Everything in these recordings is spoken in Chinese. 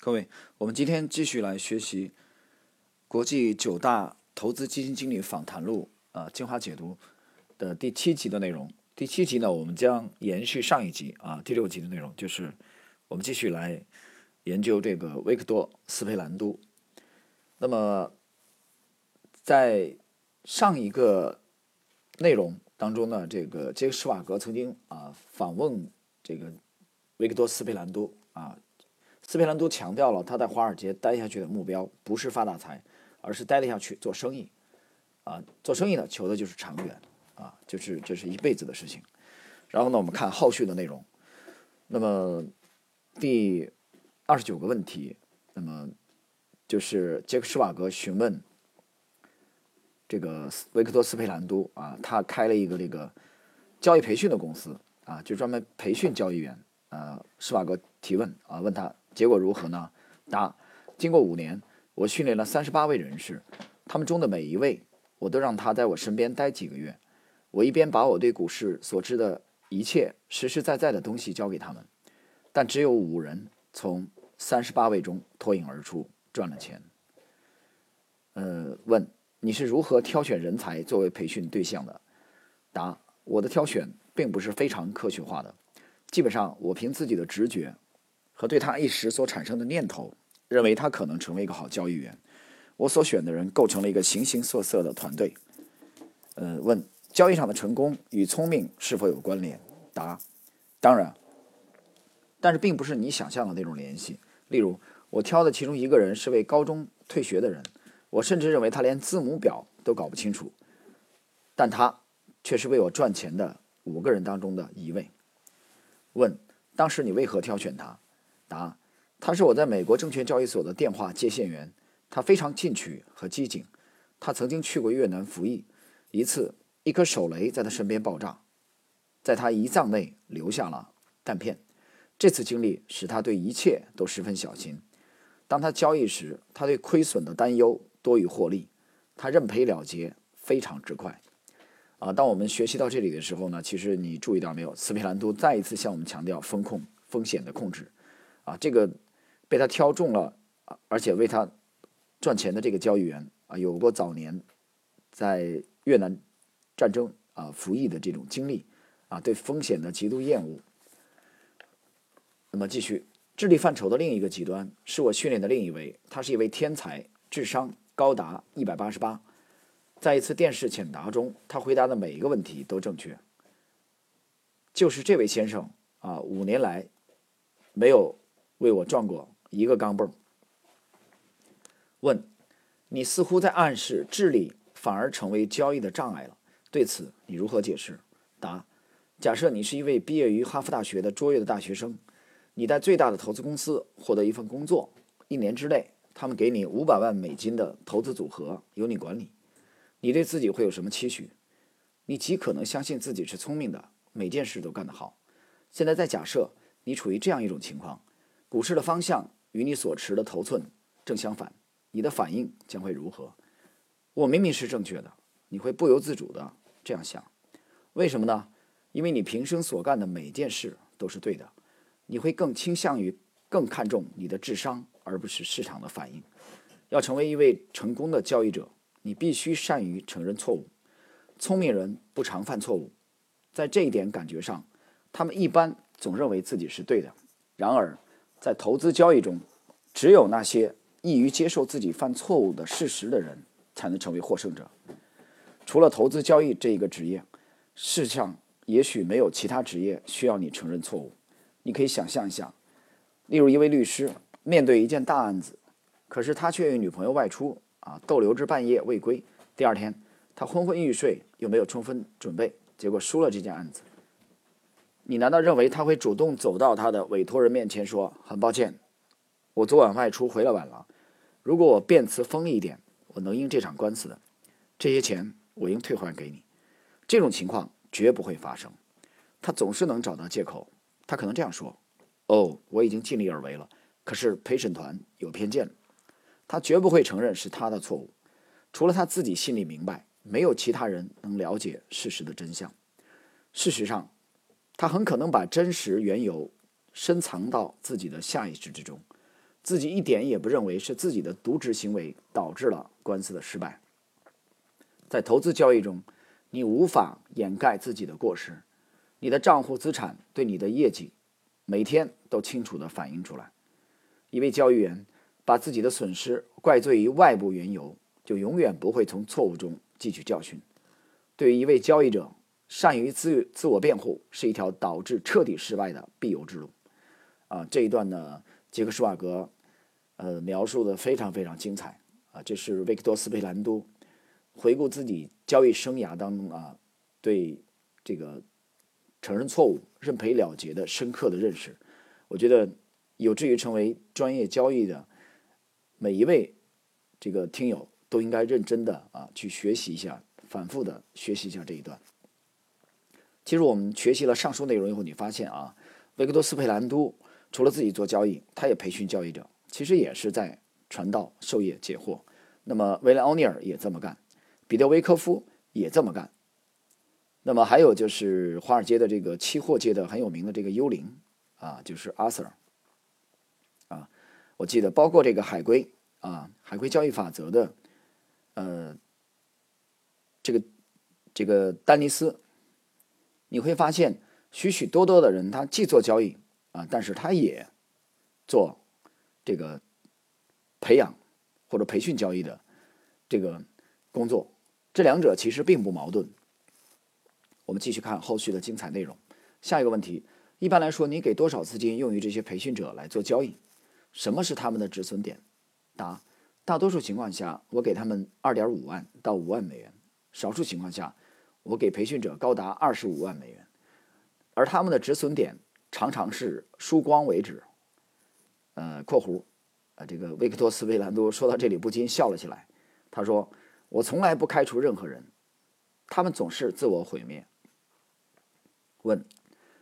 各位，我们今天继续来学习国际九大投资基金经理访谈录啊精华解读的第七集的内容。第七集呢，我们将延续上一集啊第六集的内容，就是我们继续来研究这个维克多·斯佩兰都。那么在上一个内容当中呢，这个杰克·施瓦格曾经啊访问这个维克多·斯佩兰都啊。斯佩兰都强调了他在华尔街待下去的目标不是发大财，而是待得下去做生意。啊，做生意呢，求的就是长远，啊，就是这是一辈子的事情。然后呢，我们看后续的内容。那么第二十九个问题，那么就是杰克施瓦格询问这个维克多斯佩兰都啊，他开了一个这个交易培训的公司啊，就专门培训交易员。呃，施瓦格提问啊，问他。结果如何呢？答：经过五年，我训练了三十八位人士，他们中的每一位，我都让他在我身边待几个月。我一边把我对股市所知的一切实实在在的东西教给他们，但只有五人从三十八位中脱颖而出，赚了钱。呃，问你是如何挑选人才作为培训对象的？答：我的挑选并不是非常科学化的，基本上我凭自己的直觉。和对他一时所产生的念头，认为他可能成为一个好交易员。我所选的人构成了一个形形色色的团队。呃，问交易上的成功与聪明是否有关联？答：当然，但是并不是你想象的那种联系。例如，我挑的其中一个人是位高中退学的人，我甚至认为他连字母表都搞不清楚，但他却是为我赚钱的五个人当中的一位。问：当时你为何挑选他？答：他是我在美国证券交易所的电话接线员，他非常进取和机警。他曾经去过越南服役，一次一颗手雷在他身边爆炸，在他胰脏内留下了弹片。这次经历使他对一切都十分小心。当他交易时，他对亏损的担忧多于获利，他认赔了结非常之快。啊，当我们学习到这里的时候呢，其实你注意到没有？斯皮兰都再一次向我们强调风控风险的控制。啊，这个被他挑中了，而且为他赚钱的这个交易员啊，有过早年在越南战争啊服役的这种经历啊，对风险的极度厌恶。那么继续，智力范畴的另一个极端是我训练的另一位，他是一位天才，智商高达一百八十八。在一次电视浅答中，他回答的每一个问题都正确。就是这位先生啊，五年来没有。为我撞过一个钢镚。问：你似乎在暗示智力反而成为交易的障碍了？对此你如何解释？答：假设你是一位毕业于哈佛大学的卓越的大学生，你在最大的投资公司获得一份工作，一年之内他们给你五百万美金的投资组合由你管理，你对自己会有什么期许？你极可能相信自己是聪明的，每件事都干得好。现在再假设你处于这样一种情况。股市的方向与你所持的头寸正相反，你的反应将会如何？我明明是正确的，你会不由自主的这样想，为什么呢？因为你平生所干的每件事都是对的，你会更倾向于更看重你的智商，而不是市场的反应。要成为一位成功的交易者，你必须善于承认错误。聪明人不常犯错误，在这一点感觉上，他们一般总认为自己是对的。然而，在投资交易中，只有那些易于接受自己犯错误的事实的人，才能成为获胜者。除了投资交易这一个职业，世上也许没有其他职业需要你承认错误。你可以想象一下，例如一位律师面对一件大案子，可是他却与女朋友外出，啊，逗留至半夜未归。第二天，他昏昏欲睡，又没有充分准备，结果输了这件案子。你难道认为他会主动走到他的委托人面前说：“很抱歉，我昨晚外出回来晚了。如果我辩词锋利一点，我能赢这场官司的。这些钱我应退还给你。”这种情况绝不会发生。他总是能找到借口。他可能这样说：“哦，我已经尽力而为了。可是陪审团有偏见。”他绝不会承认是他的错误。除了他自己心里明白，没有其他人能了解事实的真相。事实上。他很可能把真实缘由深藏到自己的下意识之中，自己一点也不认为是自己的渎职行为导致了官司的失败。在投资交易中，你无法掩盖自己的过失，你的账户资产对你的业绩每天都清楚地反映出来。一位交易员把自己的损失怪罪于外部缘由，就永远不会从错误中汲取教训。对于一位交易者，善于自自我辩护是一条导致彻底失败的必由之路。啊，这一段呢，杰克·施瓦格。呃，描述的非常非常精彩啊！这是维克多·斯佩兰多回顾自己交易生涯当中啊，对这个承认错误、认赔了结的深刻的认识。我觉得有志于成为专业交易的每一位这个听友都应该认真的啊去学习一下，反复的学习一下这一段。其实我们学习了上述内容以后，你发现啊，维克多·斯佩兰都除了自己做交易，他也培训交易者。其实也是在传道授业解惑。那么，威廉·奥尼尔也这么干，彼得·维科夫也这么干。那么，还有就是华尔街的这个期货界的很有名的这个幽灵啊，就是阿 Sir 啊。我记得，包括这个海归啊，海归交易法则的呃，这个这个丹尼斯，你会发现许许多多的人，他既做交易啊，但是他也做。这个培养或者培训交易的这个工作，这两者其实并不矛盾。我们继续看后续的精彩内容。下一个问题：一般来说，你给多少资金用于这些培训者来做交易？什么是他们的止损点？答：大多数情况下，我给他们二点五万到五万美元；少数情况下，我给培训者高达二十五万美元，而他们的止损点常常是输光为止。呃，括弧，呃，这个维克托斯·维兰多说到这里不禁笑了起来。他说：“我从来不开除任何人，他们总是自我毁灭。”问：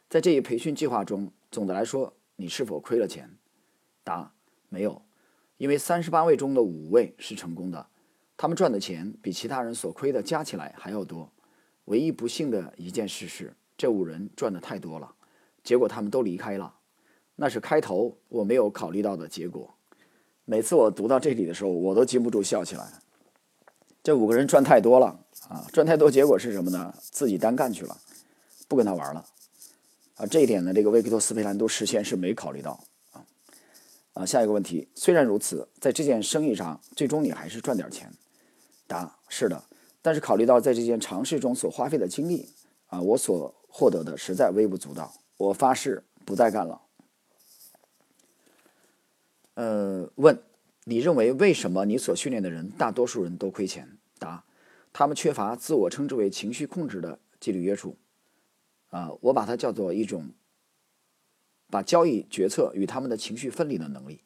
在这一培训计划中，总的来说，你是否亏了钱？答：没有，因为三十八位中的五位是成功的，他们赚的钱比其他人所亏的加起来还要多。唯一不幸的一件事是，这五人赚的太多了，结果他们都离开了。那是开头我没有考虑到的结果。每次我读到这里的时候，我都禁不住笑起来。这五个人赚太多了啊，赚太多，结果是什么呢？自己单干去了，不跟他玩了啊。这一点呢，这个维克托·斯佩兰都事先是没考虑到啊。啊，下一个问题，虽然如此，在这件生意上，最终你还是赚点钱。答：是的，但是考虑到在这件尝试中所花费的精力啊，我所获得的实在微不足道。我发誓不再干了。呃，问，你认为为什么你所训练的人大多数人都亏钱？答，他们缺乏自我称之为情绪控制的纪律约束。啊，我把它叫做一种把交易决策与他们的情绪分离的能力。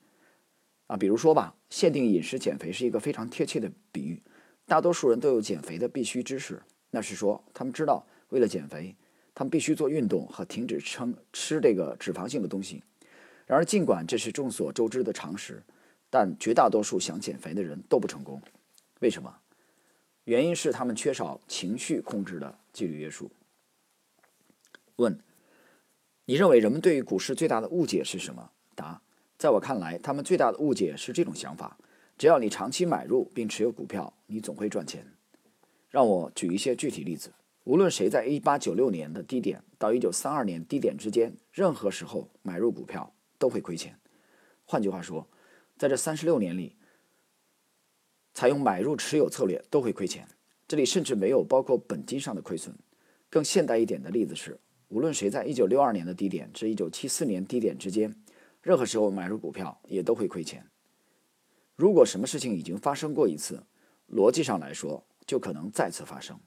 啊，比如说吧，限定饮食减肥是一个非常贴切的比喻。大多数人都有减肥的必须知识，那是说他们知道为了减肥，他们必须做运动和停止称吃这个脂肪性的东西。然而，尽管这是众所周知的常识，但绝大多数想减肥的人都不成功。为什么？原因是他们缺少情绪控制的纪律约束。问：你认为人们对于股市最大的误解是什么？答：在我看来，他们最大的误解是这种想法：只要你长期买入并持有股票，你总会赚钱。让我举一些具体例子。无论谁在1896年的低点到1932年低点之间，任何时候买入股票。都会亏钱。换句话说，在这三十六年里，采用买入持有策略都会亏钱。这里甚至没有包括本金上的亏损。更现代一点的例子是，无论谁在一九六二年的低点至一九七四年低点之间，任何时候买入股票也都会亏钱。如果什么事情已经发生过一次，逻辑上来说就可能再次发生。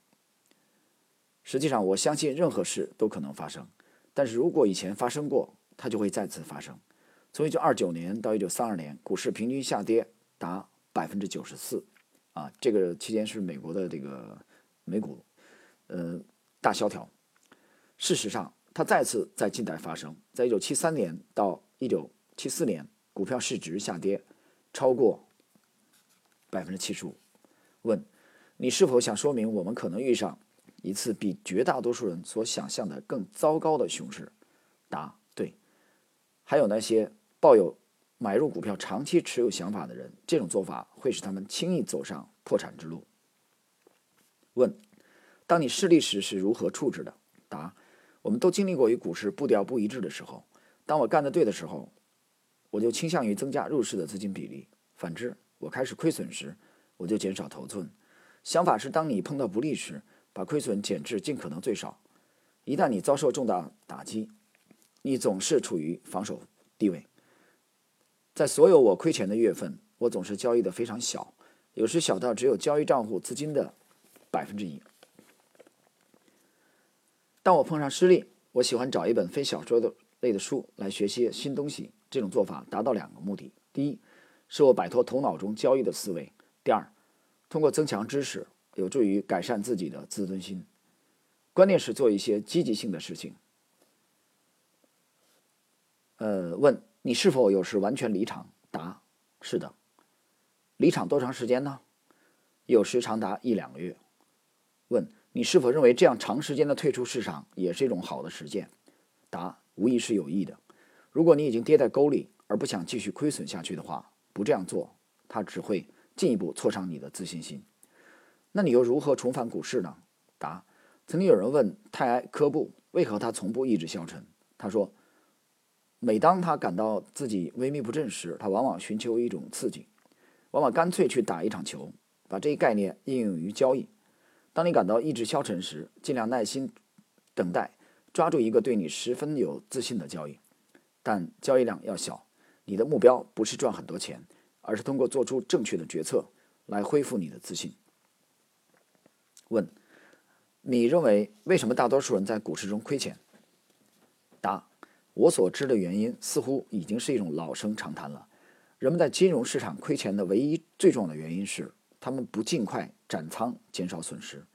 实际上，我相信任何事都可能发生，但是如果以前发生过，它就会再次发生。从一九二九年到一九三二年，股市平均下跌达百分之九十四，啊，这个期间是美国的这个美股，呃，大萧条。事实上，它再次在近代发生在一九七三年到一九七四年，股票市值下跌超过百分之七十五。问：你是否想说明我们可能遇上一次比绝大多数人所想象的更糟糕的熊市？答。对还有那些抱有买入股票长期持有想法的人，这种做法会使他们轻易走上破产之路。问：当你失利时是如何处置的？答：我们都经历过与股市步调不一致的时候。当我干得对的时候，我就倾向于增加入市的资金比例；反之，我开始亏损时，我就减少头寸。想法是，当你碰到不利时，把亏损减至尽可能最少。一旦你遭受重大打击，你总是处于防守地位。在所有我亏钱的月份，我总是交易的非常小，有时小到只有交易账户资金的百分之一。当我碰上失利，我喜欢找一本非小说的类的书来学些新东西。这种做法达到两个目的：第一，使我摆脱头脑中交易的思维；第二，通过增强知识，有助于改善自己的自尊心。关键是做一些积极性的事情。呃，问你是否有时完全离场？答：是的。离场多长时间呢？有时长达一两个月。问你是否认为这样长时间的退出市场也是一种好的实践？答：无疑是有益的。如果你已经跌在沟里而不想继续亏损下去的话，不这样做，它只会进一步挫伤你的自信心。那你又如何重返股市呢？答。曾经有人问泰埃科布为何他从不意志消沉，他说：“每当他感到自己萎靡不振时，他往往寻求一种刺激，往往干脆去打一场球，把这一概念应用于交易。当你感到意志消沉时，尽量耐心等待，抓住一个对你十分有自信的交易，但交易量要小。你的目标不是赚很多钱，而是通过做出正确的决策来恢复你的自信。”问。你认为为什么大多数人在股市中亏钱？答：我所知的原因似乎已经是一种老生常谈了。人们在金融市场亏钱的唯一最重要的原因是，他们不尽快斩仓减少损失。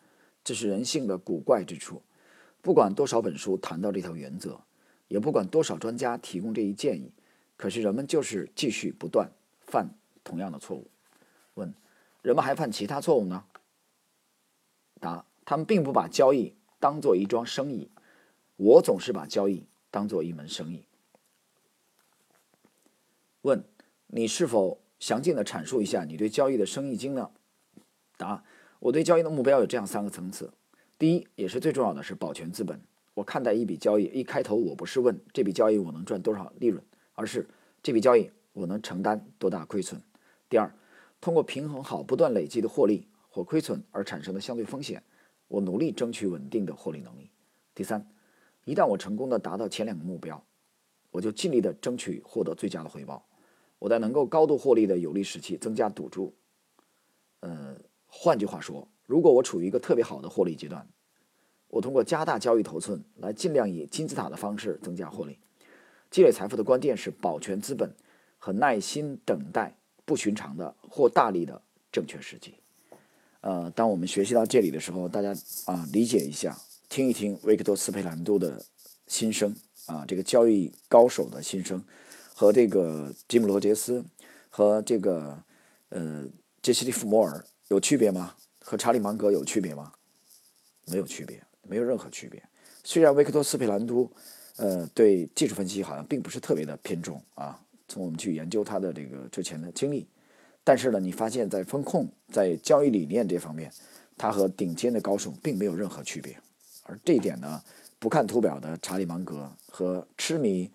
这是人性的古怪之处。不管多少本书谈到这条原则，也不管多少专家提供这一建议，可是人们就是继续不断犯同样的错误。问：人们还犯其他错误呢？答。他们并不把交易当做一桩生意，我总是把交易当做一门生意。问：你是否详尽的阐述一下你对交易的生意经呢？答：我对交易的目标有这样三个层次：第一，也是最重要的是保全资本。我看待一笔交易，一开头我不是问这笔交易我能赚多少利润，而是这笔交易我能承担多大亏损。第二，通过平衡好不断累积的获利或亏损而产生的相对风险。我努力争取稳定的获利能力。第三，一旦我成功的达到前两个目标，我就尽力的争取获得最佳的回报。我在能够高度获利的有利时期增加赌注。呃，换句话说，如果我处于一个特别好的获利阶段，我通过加大交易头寸来尽量以金字塔的方式增加获利。积累财富的关键是保全资本和耐心等待不寻常的或大力的正确时机。呃，当我们学习到这里的时候，大家啊理解一下，听一听维克多·斯佩兰多的心声啊，这个交易高手的心声，和这个吉姆·罗杰斯和这个呃杰西·利弗摩尔有区别吗？和查理·芒格有区别吗？没有区别，没有任何区别。虽然维克多·斯佩兰都呃对技术分析好像并不是特别的偏重啊，从我们去研究他的这个之前的经历。但是呢，你发现，在风控、在交易理念这方面，它和顶尖的高手并没有任何区别。而这一点呢，不看图表的查理芒格和痴迷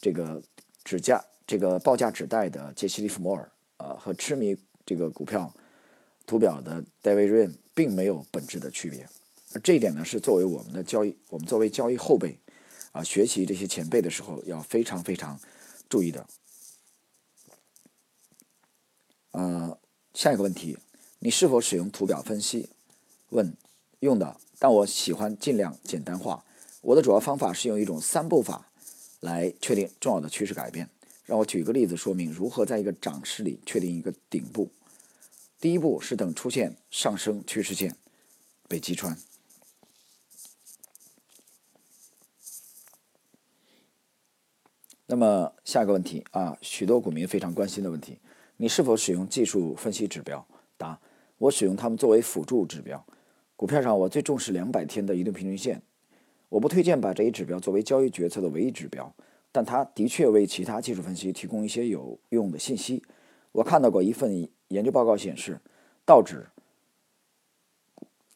这个指价、这个报价纸袋的杰西·利弗莫尔，呃，和痴迷这个股票图表的戴维·瑞恩，并没有本质的区别。而这一点呢，是作为我们的交易，我们作为交易后辈啊，学习这些前辈的时候，要非常非常注意的。呃，下一个问题，你是否使用图表分析？问，用的，但我喜欢尽量简单化。我的主要方法是用一种三步法来确定重要的趋势改变。让我举个例子说明如何在一个涨势里确定一个顶部。第一步是等出现上升趋势线被击穿。那么下一个问题啊，许多股民非常关心的问题。你是否使用技术分析指标？答：我使用它们作为辅助指标。股票上，我最重视两百天的移动平均线。我不推荐把这一指标作为交易决策的唯一指标，但它的确为其他技术分析提供一些有用的信息。我看到过一份研究报告显示，道指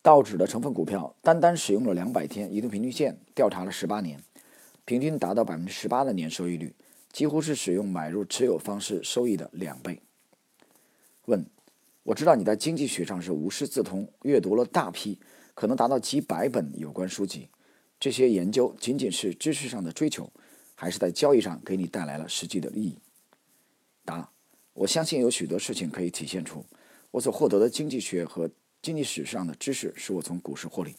道指的成分股票单单使用了两百天移动平均线调查了十八年，平均达到百分之十八的年收益率，几乎是使用买入持有方式收益的两倍。问：我知道你在经济学上是无师自通，阅读了大批可能达到几百本有关书籍，这些研究仅仅是知识上的追求，还是在交易上给你带来了实际的利益？答：我相信有许多事情可以体现出我所获得的经济学和。经济史上的知识使我从股市获利。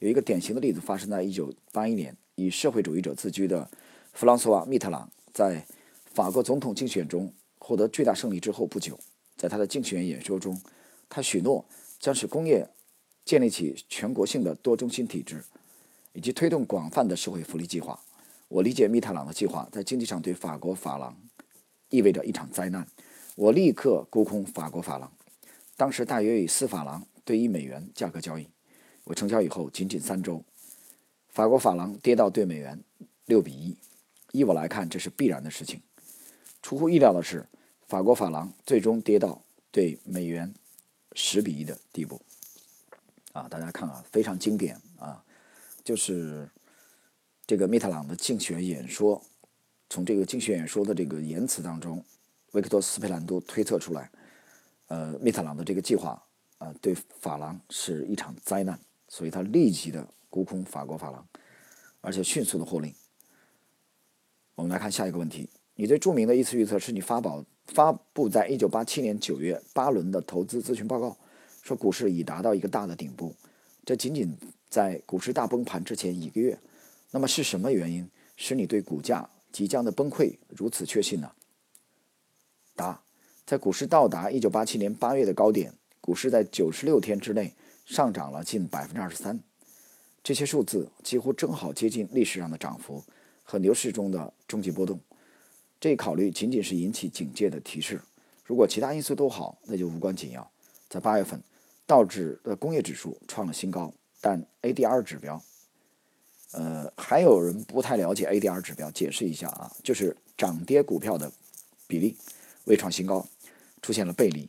有一个典型的例子发生在1981年，以社会主义者自居的弗朗索瓦·密特朗在法国总统竞选中获得巨大胜利之后不久，在他的竞选演说中，他许诺将使工业建立起全国性的多中心体制，以及推动广泛的社会福利计划。我理解密特朗的计划在经济上对法国法郎意味着一场灾难。我立刻沽空法国法郎，当时大约以四法郎。对一美元价格交易，我成交以后仅仅三周，法国法郎跌到对美元六比一。依我来看，这是必然的事情。出乎意料的是，法国法郎最终跌到对美元十比一的地步。啊，大家看啊，非常经典啊，就是这个密特朗的竞选演说，从这个竞选演说的这个言辞当中，维克多·斯佩兰多推测出来，呃，密特朗的这个计划。啊，对法郎是一场灾难，所以他立即的沽空法国法郎，而且迅速的获利。我们来看下一个问题：你最著名的一次预测是你发保发布在一九八七年九月八轮的投资咨询报告，说股市已达到一个大的顶部，这仅仅在股市大崩盘之前一个月。那么是什么原因使你对股价即将的崩溃如此确信呢？答：在股市到达一九八七年八月的高点。股市在九十六天之内上涨了近百分之二十三，这些数字几乎正好接近历史上的涨幅和牛市中的终极波动。这一考虑仅仅是引起警戒的提示。如果其他因素都好，那就无关紧要。在八月份，道指的工业指数创了新高，但 ADR 指标，呃，还有人不太了解 ADR 指标，解释一下啊，就是涨跌股票的比例未创新高，出现了背离。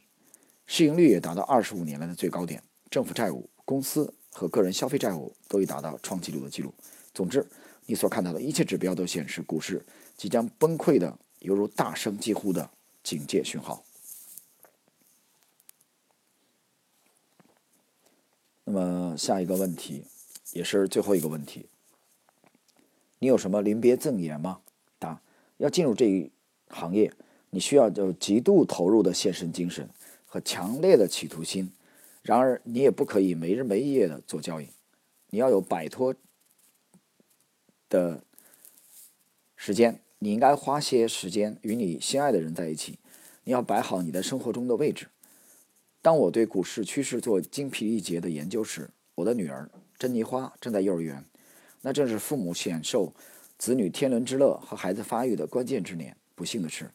市盈率也达到二十五年来的最高点，政府债务、公司和个人消费债务都已达到创纪录的记录。总之，你所看到的一切指标都显示股市即将崩溃的，犹如大声疾呼的警戒讯号。那么下一个问题，也是最后一个问题，你有什么临别赠言吗？答：要进入这一行业，你需要有极度投入的献身精神。和强烈的企图心，然而你也不可以没日没夜的做交易，你要有摆脱的时间，你应该花些时间与你心爱的人在一起，你要摆好你的生活中的位置。当我对股市趋势做精疲力竭的研究时，我的女儿珍妮花正在幼儿园，那正是父母享受子女天伦之乐和孩子发育的关键之年。不幸的是，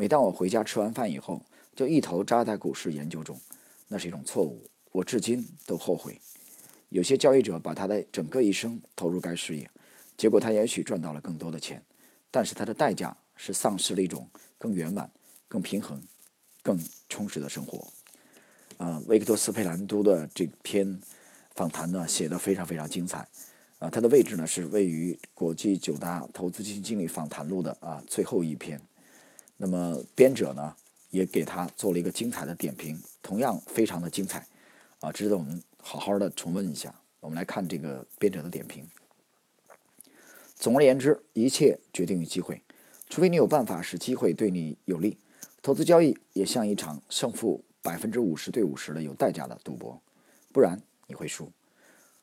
每当我回家吃完饭以后，就一头扎在股市研究中，那是一种错误，我至今都后悔。有些交易者把他的整个一生投入该事业，结果他也许赚到了更多的钱，但是他的代价是丧失了一种更圆满、更平衡、更充实的生活。啊，维克多·斯佩兰都的这篇访谈呢，写的非常非常精彩。啊，它的位置呢是位于国际九大投资基金经理访谈录的啊最后一篇。那么编者呢？也给他做了一个精彩的点评，同样非常的精彩，啊，值得我们好好的重温一下。我们来看这个编者的点评。总而言之，一切决定于机会，除非你有办法使机会对你有利。投资交易也像一场胜负百分之五十对五十的有代价的赌博，不然你会输。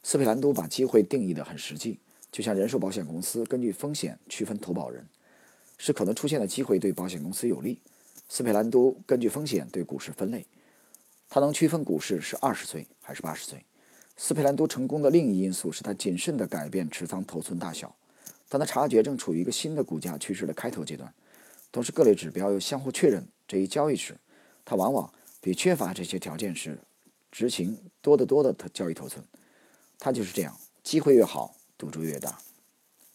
斯佩兰多把机会定义的很实际，就像人寿保险公司根据风险区分投保人，是可能出现的机会对保险公司有利。斯佩兰多根据风险对股市分类，他能区分股市是二十岁还是八十岁。斯佩兰多成功的另一因素是他谨慎地改变持仓头寸大小。当他察觉正处于一个新的股价趋势的开头阶段，同时各类指标又相互确认这一交易时，他往往比缺乏这些条件时执行多得多的交易头寸。他就是这样，机会越好，赌注越大。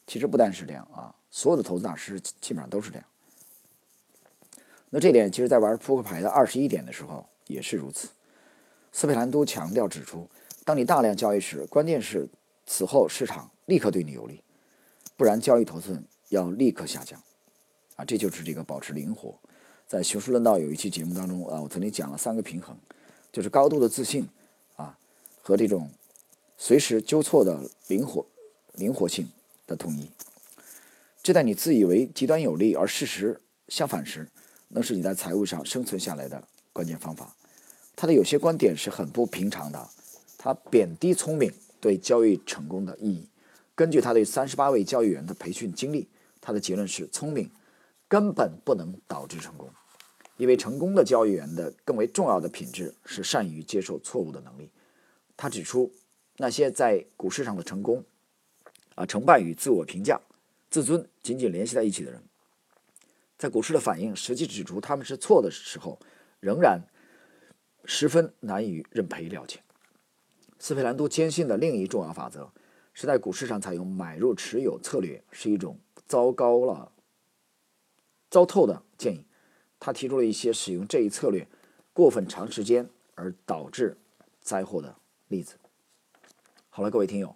其实不但是这样啊，所有的投资大师基本上都是这样。那这点其实，在玩扑克牌的二十一点的时候也是如此。斯佩兰都强调指出，当你大量交易时，关键是此后市场立刻对你有利，不然交易头寸要立刻下降。啊，这就是这个保持灵活。在熊市论道有一期节目当中啊，我曾经讲了三个平衡，就是高度的自信啊和这种随时纠错的灵活灵活性的统一。这在你自以为极端有利，而事实相反时。能是你在财务上生存下来的关键方法。他的有些观点是很不平常的，他贬低聪明对交易成功的意义。根据他对三十八位交易员的培训经历，他的结论是：聪明根本不能导致成功，因为成功的交易员的更为重要的品质是善于接受错误的能力。他指出，那些在股市上的成功，啊，成败与自我评价、自尊紧紧联系在一起的人。在股市的反应实际指出他们是错的时候，仍然十分难以认赔了结。斯佩兰多坚信的另一重要法则是在股市上采用买入持有策略是一种糟糕了、糟透的建议。他提出了一些使用这一策略过分长时间而导致灾祸的例子。好了，各位听友，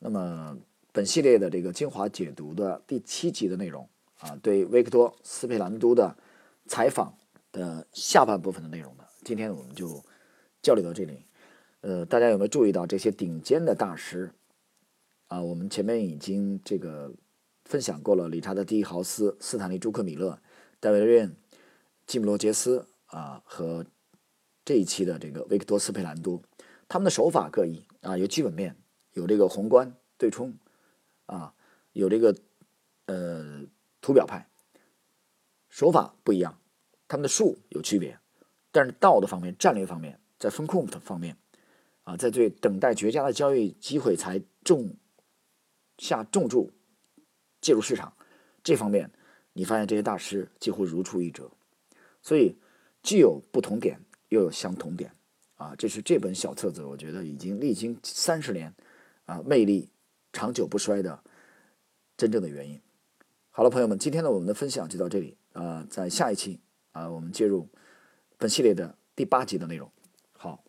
那么本系列的这个精华解读的第七集的内容。啊，对维克多·斯佩兰都的采访的下半部分的内容呢，今天我们就交流到这里。呃，大家有没有注意到这些顶尖的大师？啊，我们前面已经这个分享过了，理查德·蒂豪斯、斯坦利·朱克米勒、戴维·瑞恩、吉姆·罗杰斯啊，和这一期的这个维克多·斯佩兰都，他们的手法各异啊，有基本面，有这个宏观对冲啊，有这个呃。图表派手法不一样，他们的术有区别，但是道的方面、战略方面，在风控的方面，啊，在对等待绝佳的交易机会才重下重注介入市场这方面，你发现这些大师几乎如出一辙，所以既有不同点，又有相同点，啊，这是这本小册子，我觉得已经历经三十年，啊，魅力长久不衰的真正的原因。好了，朋友们，今天呢，我们的分享就到这里啊，在下一期啊，我们接入本系列的第八集的内容。好。